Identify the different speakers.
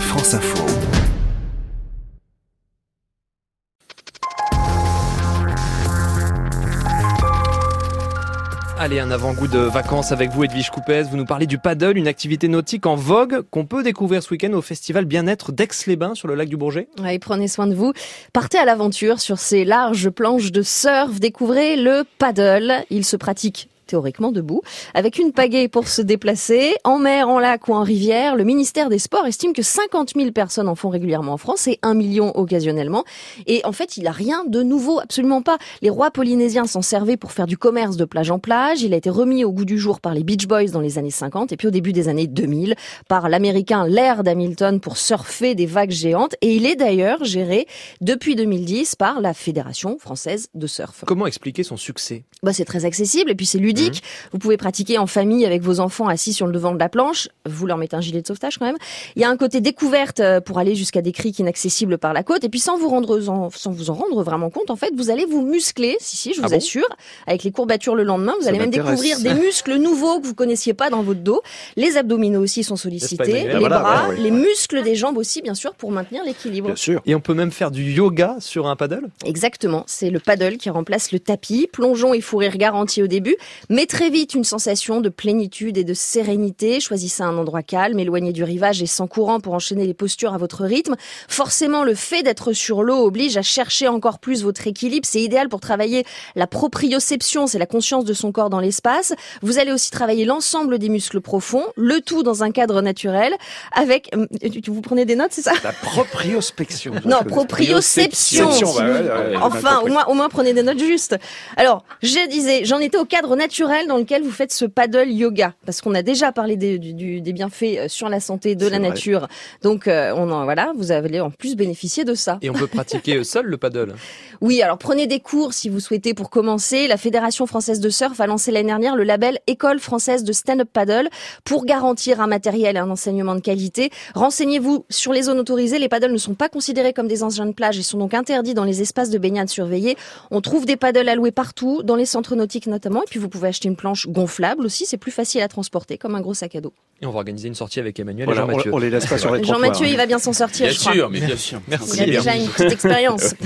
Speaker 1: France Info.
Speaker 2: Allez, un avant-goût de vacances avec vous, Edwige Coupez. Vous nous parlez du paddle, une activité nautique en vogue qu'on peut découvrir ce week-end au festival Bien-être d'Aix-les-Bains sur le lac du Bourget.
Speaker 3: Ouais, prenez soin de vous. Partez à l'aventure sur ces larges planches de surf. Découvrez le paddle. Il se pratique théoriquement debout, avec une pagaie pour se déplacer, en mer, en lac ou en rivière. Le ministère des Sports estime que 50 000 personnes en font régulièrement en France et 1 million occasionnellement. Et en fait, il n'a rien de nouveau, absolument pas. Les rois polynésiens s'en servaient pour faire du commerce de plage en plage. Il a été remis au goût du jour par les Beach Boys dans les années 50 et puis au début des années 2000 par l'américain Laird Hamilton pour surfer des vagues géantes. Et il est d'ailleurs géré depuis 2010 par la Fédération française de surf.
Speaker 2: Comment expliquer son succès?
Speaker 3: Bah, C'est très accessible et puis c'est ludique. Mmh. Vous pouvez pratiquer en famille avec vos enfants assis sur le devant de la planche. Vous leur mettez un gilet de sauvetage quand même. Il y a un côté découverte euh, pour aller jusqu'à des criques inaccessibles par la côte. Et puis sans vous rendre en, sans vous en rendre vraiment compte, en fait, vous allez vous muscler. Si si, je vous
Speaker 2: Ah bon
Speaker 3: assure, avec les courbatures le lendemain, vous
Speaker 4: Ça
Speaker 3: allez même découvrir des muscles nouveaux que vous connaissiez pas dans votre dos. Les abdominaux aussi sont sollicités,
Speaker 2: Emmanuel
Speaker 3: les
Speaker 4: Voilà,
Speaker 3: bras,
Speaker 4: ouais, ouais.
Speaker 3: les muscles des jambes aussi, bien sûr, pour maintenir l'équilibre.
Speaker 4: Bien sûr.
Speaker 2: Et on peut même faire du yoga sur un paddle?
Speaker 3: Exactement, c'est le paddle qui remplace le tapis. Plongeon et fou rire garanti au début, mais très vite une sensation de plénitude et de sérénité. Choisissez un endroit calme, éloigné du rivage et sans courant pour enchaîner les postures à votre rythme. Forcément, le fait d'être sur l'eau oblige à chercher encore plus votre équilibre. C'est idéal pour travailler la proprioception, c'est la conscience de son corps dans l'espace. Vous allez aussi travailler l'ensemble des muscles profonds, le tout dans un cadre naturel, avec... euh, Vous prenez des notes, c'est ça?
Speaker 4: La propriospection.
Speaker 3: non, proprioception.
Speaker 4: Proprioception, bah ouais, ouais, ouais,
Speaker 3: Enfin, au moins, au moins prenez des notes justes. Alors, je disais, j'en étais au cadre naturel dans lequel vous faites ce paddle yoga, parce qu'on a déjà parlé des, du- du- des bienfaits euh, sur la santé de la
Speaker 4: vrai.
Speaker 3: nature. Donc, euh, on en, voilà, vous allez en plus bénéficier de ça.
Speaker 2: et on peut pratiquer seul le paddle.
Speaker 3: Oui, alors prenez des cours si vous souhaitez pour commencer. La Fédération française de surf a lancé l'année dernière le label École française de stand-up paddle pour garantir un matériel et un enseignement de qualité. Renseignez-vous sur les zones autorisées. Les paddles ne sont pas considérés comme des engins de plage et sont donc interdits dans les espaces de baignade surveillés. On trouve des paddles alloués partout, dans les centres nautiques notamment. Et puis vous pouvez acheter une planche gonflable aussi. C'est plus facile à transporter, comme un gros sac à dos.
Speaker 2: Et on va organiser une sortie avec Emmanuel
Speaker 4: Voilà,
Speaker 2: et
Speaker 4: on,
Speaker 2: Jean-Mathieu.
Speaker 4: on les laisse pas sur les.
Speaker 3: Jean-Mathieu, il va bien s'en sortir,
Speaker 5: Bien
Speaker 3: je crois.
Speaker 5: sûr, mais bien sûr.
Speaker 2: Merci
Speaker 3: Il a
Speaker 2: bien.
Speaker 3: déjà une petite expérience.